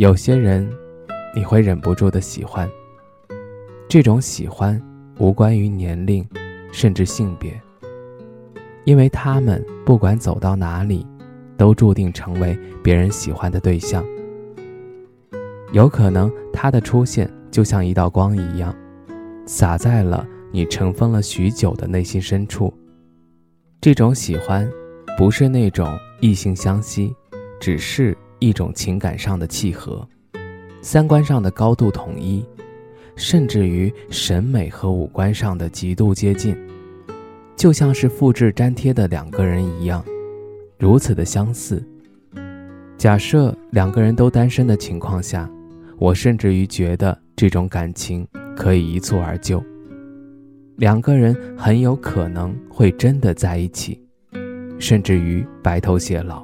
有些人，你会忍不住的喜欢。这种喜欢无关于年龄，甚至性别，因为他们不管走到哪里，都注定成为别人喜欢的对象。有可能他的出现就像一道光一样，洒在了你尘封了许久的内心深处。这种喜欢，不是那种异性相吸，只是。一种情感上的契合，三观上的高度统一，甚至于审美和五官上的极度接近，就像是复制粘贴的两个人一样，如此的相似。假设两个人都单身的情况下，我甚至于觉得这种感情可以一蹴而就，两个人很有可能会真的在一起，甚至于白头偕老。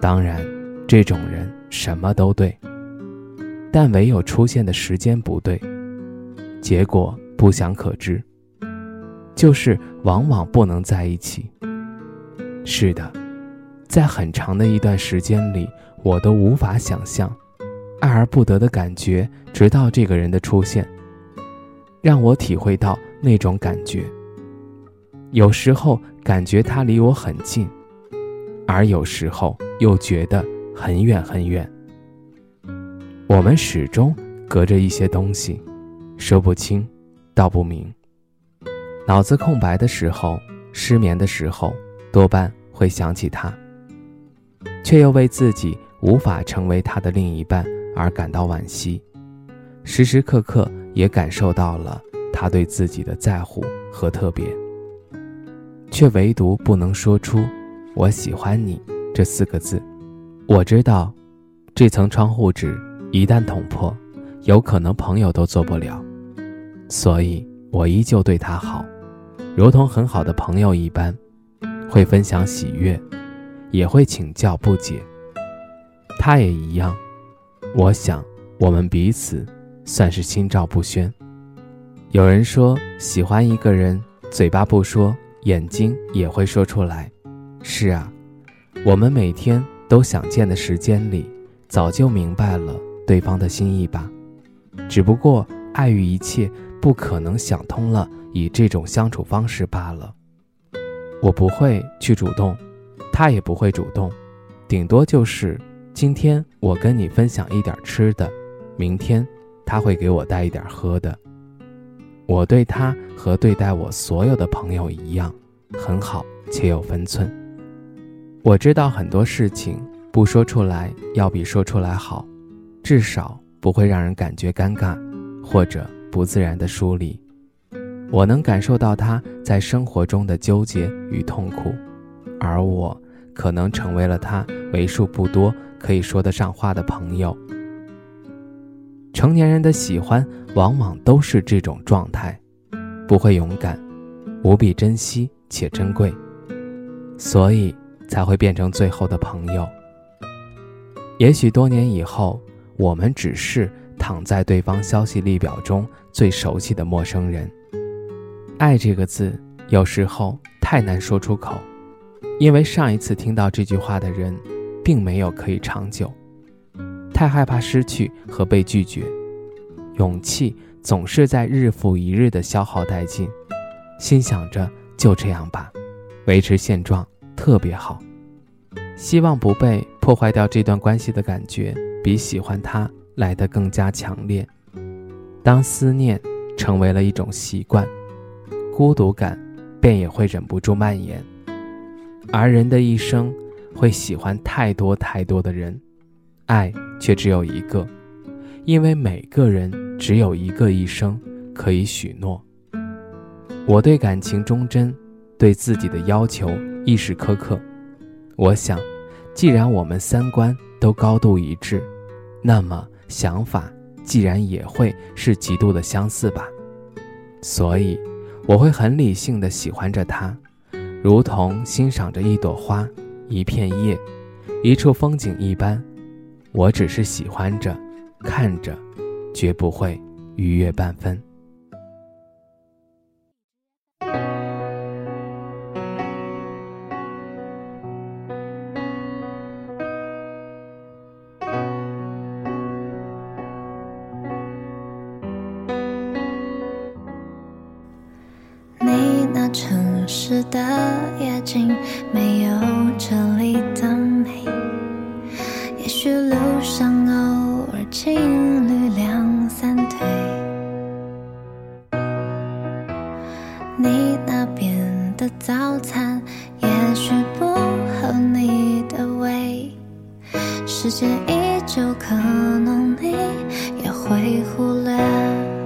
当然。这种人什么都对，但唯有出现的时间不对，结果不想可知。就是往往不能在一起。是的，在很长的一段时间里，我都无法想象爱而不得的感觉，直到这个人的出现，让我体会到那种感觉。有时候感觉他离我很近，而有时候又觉得。很远很远，我们始终隔着一些东西，说不清，道不明。脑子空白的时候，失眠的时候，多半会想起他，却又为自己无法成为他的另一半而感到惋惜。时时刻刻也感受到了他对自己的在乎和特别，却唯独不能说出“我喜欢你”这四个字。我知道，这层窗户纸一旦捅破，有可能朋友都做不了，所以我依旧对他好，如同很好的朋友一般，会分享喜悦，也会请教不解。他也一样，我想我们彼此算是心照不宣。有人说，喜欢一个人，嘴巴不说，眼睛也会说出来。是啊，我们每天。都想见的时间里，早就明白了对方的心意吧。只不过碍于一切，不可能想通了以这种相处方式罢了。我不会去主动，他也不会主动，顶多就是今天我跟你分享一点吃的，明天他会给我带一点喝的。我对他和对待我所有的朋友一样，很好且有分寸。我知道很多事情不说出来要比说出来好，至少不会让人感觉尴尬，或者不自然的疏离。我能感受到他在生活中的纠结与痛苦，而我可能成为了他为数不多可以说得上话的朋友。成年人的喜欢往往都是这种状态，不会勇敢，无比珍惜且珍贵，所以。才会变成最后的朋友。也许多年以后，我们只是躺在对方消息列表中最熟悉的陌生人。爱这个字，有时候太难说出口，因为上一次听到这句话的人，并没有可以长久。太害怕失去和被拒绝，勇气总是在日复一日的消耗殆尽。心想着就这样吧，维持现状。特别好，希望不被破坏掉这段关系的感觉，比喜欢他来得更加强烈。当思念成为了一种习惯，孤独感便也会忍不住蔓延。而人的一生会喜欢太多太多的人，爱却只有一个，因为每个人只有一个一生可以许诺。我对感情忠贞，对自己的要求。亦是苛刻。我想，既然我们三观都高度一致，那么想法既然也会是极度的相似吧。所以，我会很理性的喜欢着他，如同欣赏着一朵花、一片叶、一处风景一般。我只是喜欢着，看着，绝不会逾越半分。没有这里的美，也许路上偶尔情侣两三对，你那边的早餐也许不合你的胃，时间一久，可能你也会忽略。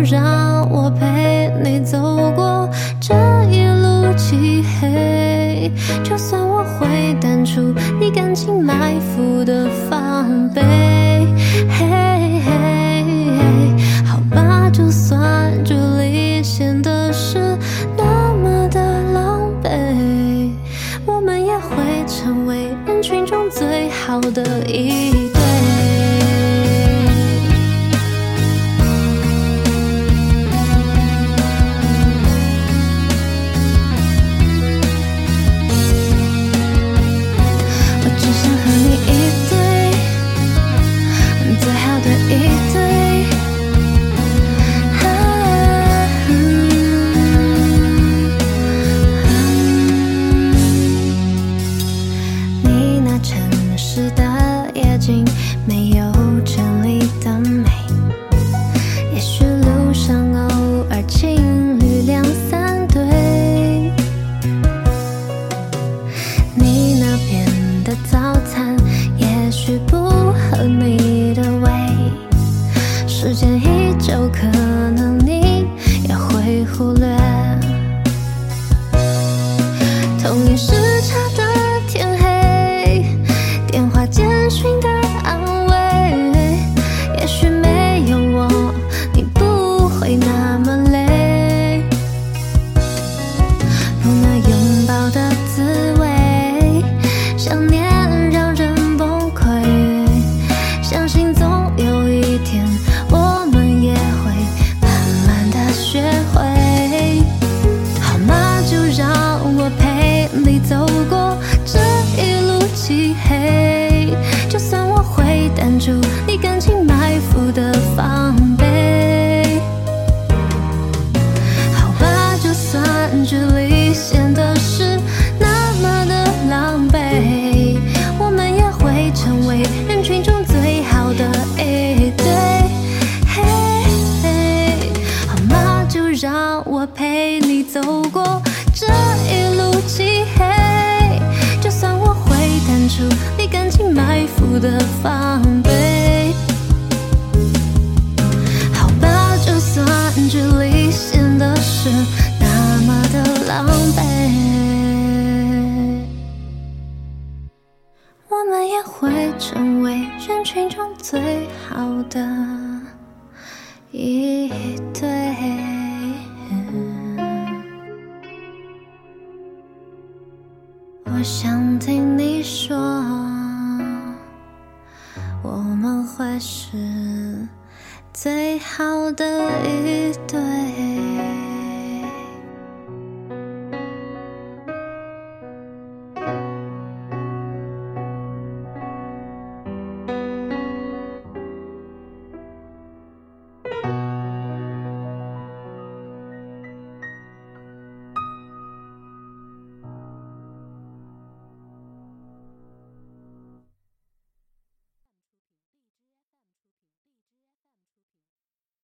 让我陪你走过这一路漆黑，就算我会淡出你感情埋伏的防备，嘿嘿嘿，好吧，就算这里显得是那么的狼狈，我们也会成为人群中最好的一。出你感情埋伏的防备。好吧，就算距离显得是那么的狼狈，我们也会成为人群中最好的一对。嘿嘿，好吗？就让我陪你走过这一路漆黑，就算我会探出你感情埋伏的防。成为人群中最好的一对。我想听你说。我们会是最好的一对。